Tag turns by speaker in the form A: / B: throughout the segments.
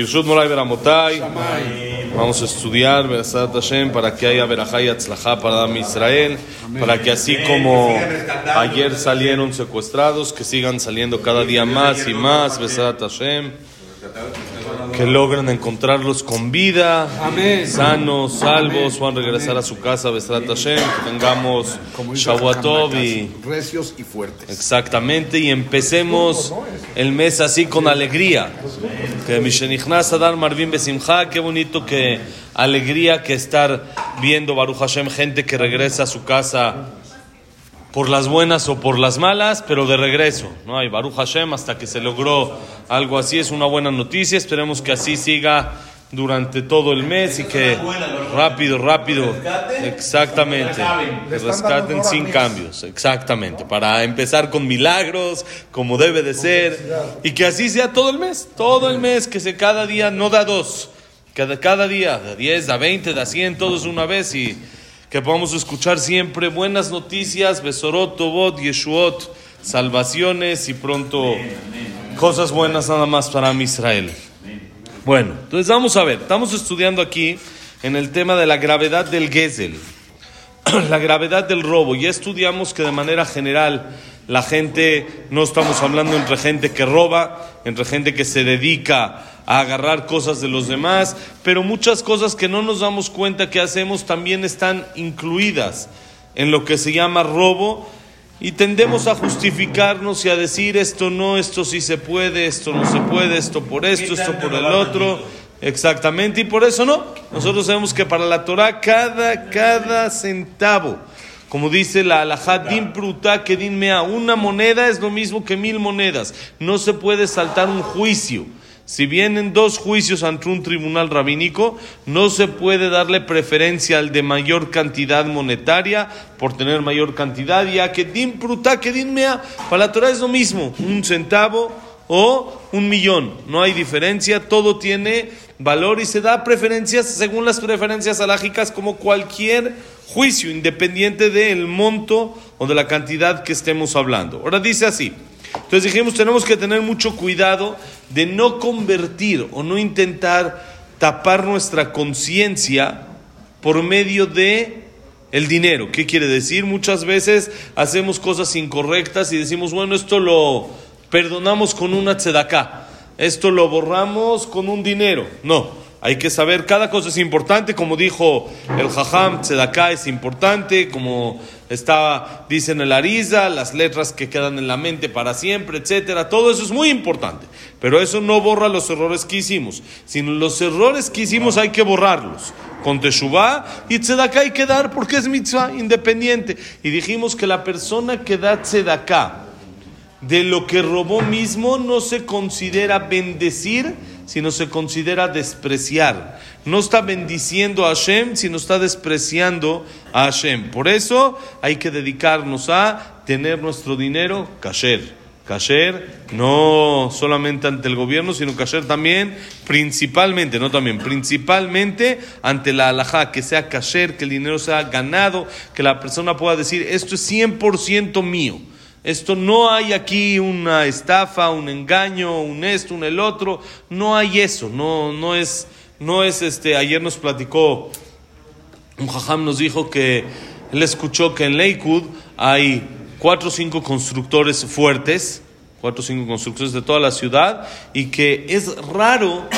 A: Birshut Moray Beramotai. Vamos a estudiar Bersat Hashem para que haya Berajá y Atzlajá para Dami Israel. Para que así como ayer salieron secuestrados, que sigan saliendo cada día más y más Bersat Hashem que logren encontrarlos con vida, sanos, salvos, puedan regresar a su casa, Besrat Hashem, que tengamos Shavuatov y...
B: Recios y fuertes.
A: Exactamente, y empecemos el mes así con alegría. Que Mishenichnas Adar Marvin Besimcha, qué bonito que alegría que estar viendo Baruch Hashem, gente que regresa a su casa por las buenas o por las malas, pero de regreso. No hay Baruch Hashem hasta que se logró algo así. Es una buena noticia. Esperemos que así siga durante todo el mes y que rápido, rápido, exactamente, rescaten sin cambios, exactamente, para empezar con milagros, como debe de ser, y que así sea todo el mes, todo el mes, que se cada día no da dos, cada, cada día, de 10, da 20, da 100, todos una vez y que podamos escuchar siempre buenas noticias, Besorot, Tobot, Yeshuot, salvaciones y pronto cosas buenas nada más para mi Israel. Bueno, entonces vamos a ver, estamos estudiando aquí en el tema de la gravedad del Gesel, la gravedad del robo. Ya estudiamos que de manera general la gente, no estamos hablando entre gente que roba, entre gente que se dedica a agarrar cosas de los demás, pero muchas cosas que no nos damos cuenta que hacemos también están incluidas en lo que se llama robo y tendemos a justificarnos y a decir esto no, esto sí se puede, esto no se puede, esto por esto, esto por el otro. Exactamente, y por eso no. Nosotros sabemos que para la Torah cada, cada centavo, como dice la alajá, din pruta que din mea, una moneda es lo mismo que mil monedas. No se puede saltar un juicio. Si vienen dos juicios ante un tribunal rabínico, no se puede darle preferencia al de mayor cantidad monetaria por tener mayor cantidad, ya que din pruta, que din mea, para la Torah es lo mismo, un centavo o un millón, no hay diferencia, todo tiene valor y se da preferencias según las preferencias alágicas como cualquier juicio, independiente del monto o de la cantidad que estemos hablando. Ahora dice así. Entonces dijimos, tenemos que tener mucho cuidado de no convertir o no intentar tapar nuestra conciencia por medio de el dinero. ¿Qué quiere decir? Muchas veces hacemos cosas incorrectas y decimos, bueno, esto lo perdonamos con una tzedaká, esto lo borramos con un dinero. No, hay que saber, cada cosa es importante, como dijo el Jajam, Tzedaká es importante, como estaba, dice en el Ariza, las letras que quedan en la mente para siempre, etcétera, todo eso es muy importante. Pero eso no borra los errores que hicimos, sino los errores que hicimos hay que borrarlos. Con Teshuvah y Tzedaká hay que dar porque es mitzvah independiente. Y dijimos que la persona que da Tzedaká de lo que robó mismo no se considera bendecir, sino se considera despreciar. No está bendiciendo a Hashem, sino está despreciando a Hashem. Por eso hay que dedicarnos a tener nuestro dinero kasher. Kasher, no solamente ante el gobierno, sino kasher también, principalmente, no también, principalmente ante la halajá, que sea kasher, que el dinero sea ganado, que la persona pueda decir, esto es 100% mío. Esto no hay aquí una estafa, un engaño, un esto, un el otro. No hay eso. No, no es, no es este. Ayer nos platicó, un jajam nos dijo que él escuchó que en Lakewood hay cuatro o cinco constructores fuertes, cuatro o cinco constructores de toda la ciudad, y que es raro,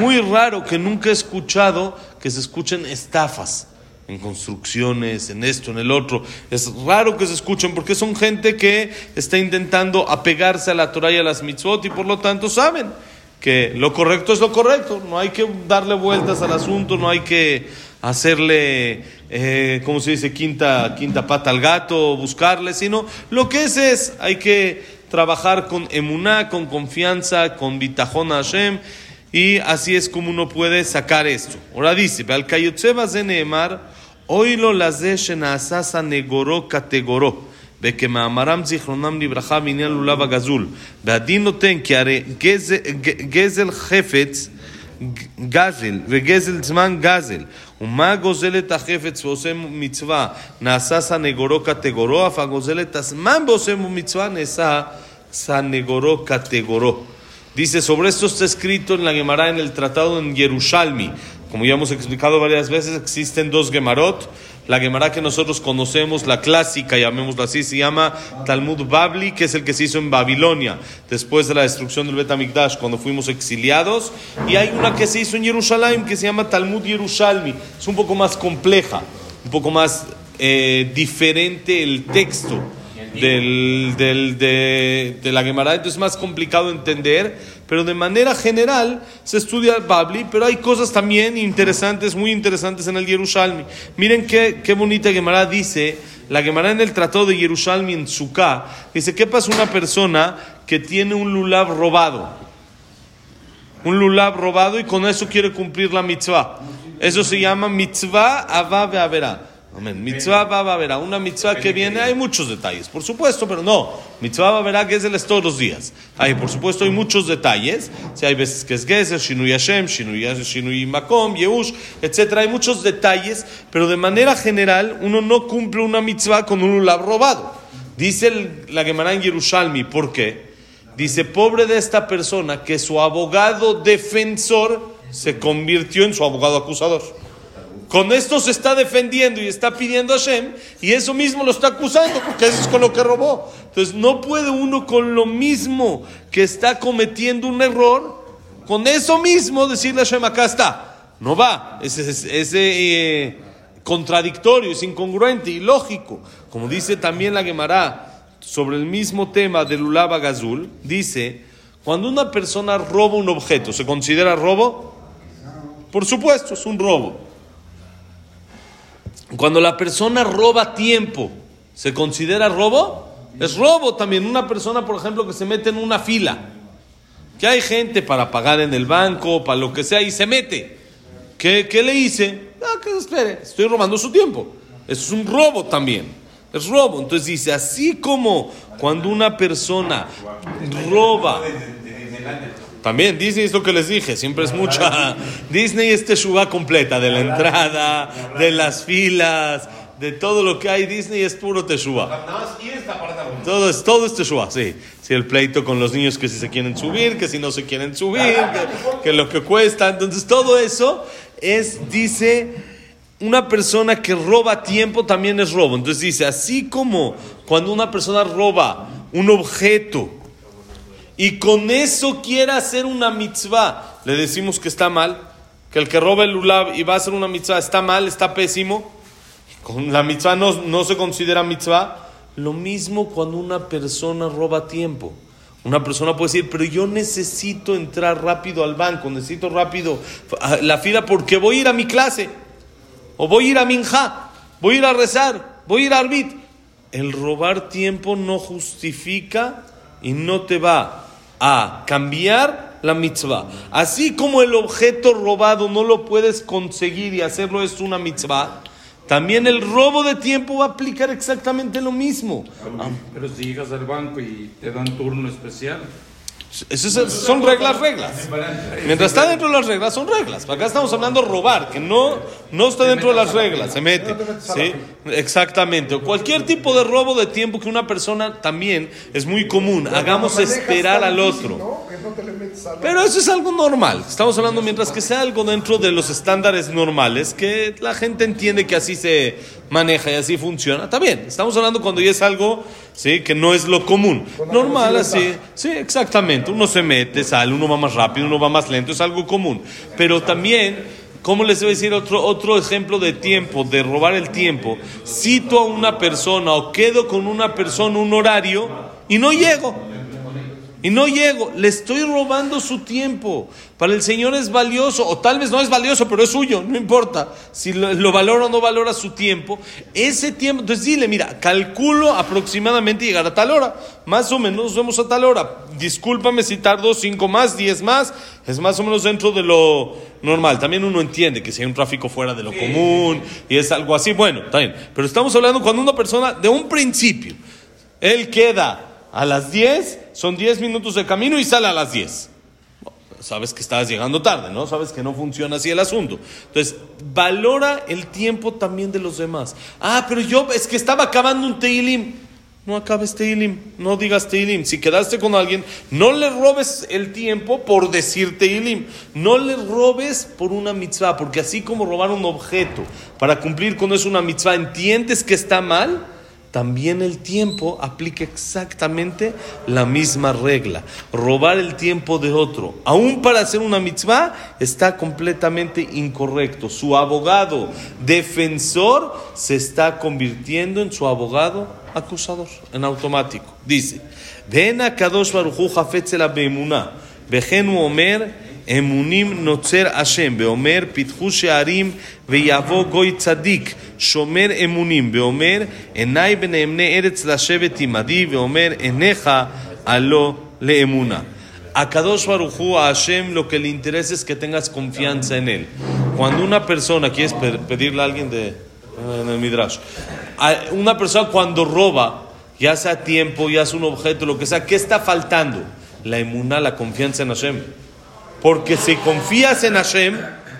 A: muy raro, que nunca he escuchado que se escuchen estafas en construcciones, en esto, en el otro. Es raro que se escuchen porque son gente que está intentando apegarse a la Torah y a las mitzvot y por lo tanto saben que lo correcto es lo correcto. No hay que darle vueltas al asunto, no hay que hacerle, eh, como se dice, quinta, quinta pata al gato, buscarle, sino lo que es es, hay que trabajar con emuná, con confianza, con bitajón a Hashem. Y así es como uno puede sacar esto. Ahora dice, al de Neemar, oilo lase shenasasa negoro categoro. וכמאמרם זיכרונם לברכה בעניין לולב הגזול. והדין נותן כי הרי גזל, גזל חפץ גזל וגזל זמן גזל. ומה גוזל את החפץ ועושה מצווה נעשה סנגורו קטגורו, אף הגוזל את הזמן ועושה מצווה נעשה סנגורו קטגורו. Dice, sobre esto está escrito en la Gemara en el tratado en Yerushalmi. Como ya hemos explicado varias veces, existen dos Gemarot. La Gemara que nosotros conocemos, la clásica, llamémosla así, se llama Talmud Babli, que es el que se hizo en Babilonia, después de la destrucción del Betamikdash, cuando fuimos exiliados. Y hay una que se hizo en Jerusalén, que se llama Talmud Yerushalmi. Es un poco más compleja, un poco más eh, diferente el texto del, del, de, de, la Gemara, entonces es más complicado entender, pero de manera general se estudia el Babli, pero hay cosas también interesantes, muy interesantes en el Yerushalmi. Miren qué, qué bonita Gemara dice, la Gemara en el Tratado de Yerushalmi en Sukkah, dice, ¿qué pasa una persona que tiene un lulab robado? Un lulab robado y con eso quiere cumplir la mitzvah. Eso se llama mitzvah avá averá. Amén. Mitzvah va a verá. Una mitzvah que viene, hay muchos detalles, por supuesto, pero no. Mitzvah va a verá que es el todos los días. Hay, por supuesto, hay muchos detalles. Si hay veces que es Gezer, Shinui Hashem, Shinui, Shinui Makom, Yehush, etc. Hay muchos detalles, pero de manera general, uno no cumple una mitzvah con un lulab robado. Dice el, la Gemara en Yerushalmi, ¿por qué? Dice, pobre de esta persona que su abogado defensor se convirtió en su abogado acusador. Con esto se está defendiendo y está pidiendo a Hashem y eso mismo lo está acusando porque eso es con lo que robó. Entonces no puede uno con lo mismo que está cometiendo un error, con eso mismo decirle a Hashem, acá está. No va. Es, es, eh, contradictorio, es incongruente, ilógico. Como dice también la Gemara sobre el mismo tema del Ulaba Gazul, dice, cuando una persona roba un objeto, ¿se considera robo? Por supuesto, es un robo. Cuando la persona roba tiempo, ¿se considera robo? Es robo también. Una persona, por ejemplo, que se mete en una fila, que hay gente para pagar en el banco, para lo que sea, y se mete. ¿Qué, le hice? Ah, que espere, estoy robando su tiempo. Es un robo también. Es robo. Entonces dice, así como cuando una persona roba también Disney es lo que les dije, siempre es mucha. Disney es teshuva completa, de la entrada, de las filas, de todo lo que hay. Disney es puro teshuva. Todo es, todo es teshuva, sí. Si el pleito con los niños que si se quieren subir, que si no se quieren subir, que, que lo que cuesta. Entonces todo eso es, dice, una persona que roba tiempo también es robo. Entonces dice, así como cuando una persona roba un objeto, y con eso quiere hacer una mitzvah, le decimos que está mal, que el que roba el lulab y va a hacer una mitzvah está mal, está pésimo, con la mitzvah no, no se considera mitzvah. Lo mismo cuando una persona roba tiempo. Una persona puede decir, pero yo necesito entrar rápido al banco, necesito rápido la fila porque voy a ir a mi clase, o voy a ir a Minja, voy a ir a rezar, voy a ir a Arbit. El robar tiempo no justifica y no te va a cambiar la mitzvah. Así como el objeto robado no lo puedes conseguir y hacerlo es una mitzvah, también el robo de tiempo va a aplicar exactamente lo mismo.
B: Pero si llegas al banco y te dan turno especial,
A: son reglas, reglas. Mientras está dentro de las reglas, son reglas. Acá estamos hablando de robar, que no, no está dentro de las reglas, se mete. ¿sí? Exactamente. Cualquier tipo de robo de tiempo que una persona también es muy común. Hagamos esperar al otro. Pero eso es algo normal. Estamos hablando mientras que sea algo dentro de los estándares normales, que la gente entiende que así se maneja y así funciona. Está bien. Estamos hablando cuando ya es algo ¿sí? que no es lo común. Normal, así. Sí, exactamente. Uno se mete, sale, uno va más rápido, uno va más lento, es algo común. Pero también... ¿Cómo les voy a decir otro, otro ejemplo de tiempo, de robar el tiempo? Cito a una persona o quedo con una persona un horario y no llego. Y no llego, le estoy robando su tiempo. Para el Señor es valioso, o tal vez no es valioso, pero es suyo, no importa. Si lo, valora o no valora su tiempo, ese tiempo, entonces dile, mira, calculo aproximadamente llegar a tal hora. Más o menos nos vemos a tal hora. Discúlpame si tardo cinco más, diez más, es más o menos dentro de lo normal. También uno entiende que si hay un tráfico fuera de lo común y es algo así, bueno, está bien. Pero estamos hablando cuando una persona, de un principio, él queda a las 10, son 10 minutos de camino y sale a las 10. Sabes que estás llegando tarde, ¿no? Sabes que no funciona así el asunto. Entonces, valora el tiempo también de los demás. Ah, pero yo es que estaba acabando un teilim. no acabes Teilim, no digas Teilim. Si quedaste con alguien, no le robes el tiempo por decir Teilim. No le robes por una mitzvah, porque así como robar un objeto para cumplir con eso una mitzvah, entiendes que está mal, también el tiempo aplica exactamente la misma regla. Robar el tiempo de otro, aún para hacer una mitzvah, está completamente incorrecto. Su abogado defensor se está convirtiendo en su abogado acusador, en automático. Dice, ven a Kadosh Baruchu Beemuna, Bejenu Omer, אמונים נוצר השם, ואומר פיתחו שערים ויבוא גוי צדיק, שומר אמונים, ואומר עיניי בנאמני ארץ לשבת עמדי, ואומר עיניך הלא לאמונה. A Kadosh Baruchu, a Hashem, lo que le interesa es que tengas confianza en él. Cuando una persona, quieres pedirle a alguien de, en el Midrash, a una persona cuando roba, ya sea tiempo, ya sea un objeto, lo que sea, ¿qué está faltando? La emuná, la confianza en Hashem. Porque si confías en Hashem,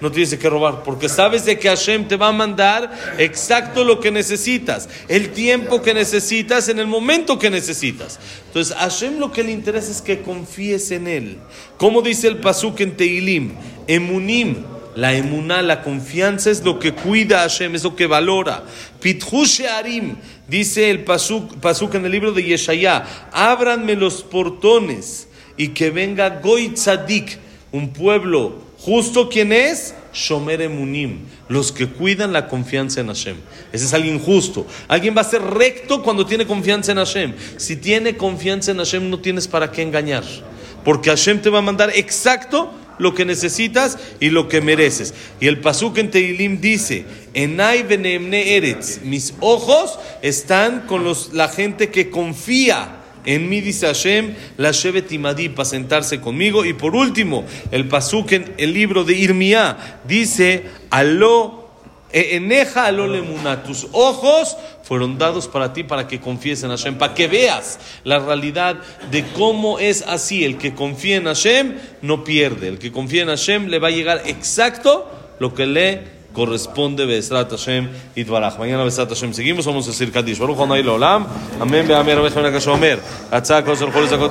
A: no tienes que robar, porque sabes de que Hashem te va a mandar exacto lo que necesitas, el tiempo que necesitas, en el momento que necesitas. Entonces, Hashem lo que le interesa es que confíes en Él. Como dice el Pasuk en Teilim, Emunim, la emuná, la confianza es lo que cuida a Hashem, es lo que valora. Pithu Shearim, dice el Pasuk, Pasuk en el libro de Yeshayá, ábranme los portones y que venga Goy Tzadik, un pueblo justo, ¿quién es? Shomer Emunim, los que cuidan la confianza en Hashem. Ese es alguien justo. Alguien va a ser recto cuando tiene confianza en Hashem. Si tiene confianza en Hashem, no tienes para qué engañar. Porque Hashem te va a mandar exacto lo que necesitas y lo que mereces. Y el Pasuk en Teilim dice, Enai benemne eretz, mis ojos están con los, la gente que confía en mí dice Hashem, la Shevet Imadi para sentarse conmigo. Y por último, el Pasuk en el libro de Irmiá dice, Aló, eneja aló lemuna, tus ojos fueron dados para ti para que confíes en Hashem, para que veas la realidad de cómo es así. El que confía en Hashem no pierde, el que confía en Hashem le va a llegar exacto lo que le corresponde Besrat Hashem y Tbaraj. Mañana Besrat Hashem seguimos, vamos a decir Kadish. Baruch Hanay Olam. Amén, Be'amer, Be'amer, Be'amer, Be'amer, Be'amer, Be'amer,